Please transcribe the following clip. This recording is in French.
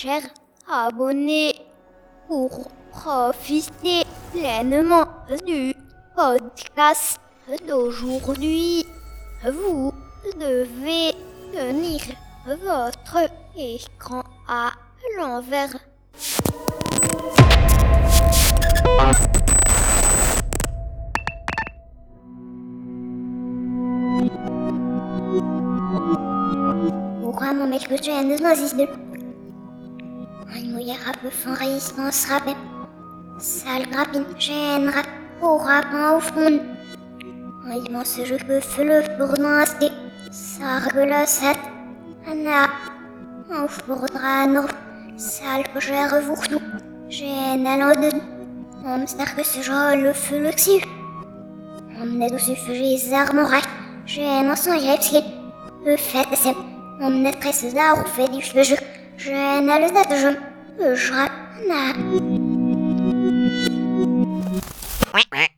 chers abonnés, pour profiter pleinement du podcast d'aujourd'hui, vous devez tenir votre écran à l'envers. Ugamo melkuchendes nazisdir. Aymo yarabı fanrayis mansrabe. Sal grapin jen rap au rapin au fond. Aymo se je peux fleuve pour naste. Sargula set. Anna. Auf bordranor. Sal que j'ai revourtou. Jen alodun. Om starke se je le feu le xiu. Om ne dus fugis armorai. Jen en son jepskin. Le fait c'est on est on fait du jeu. Je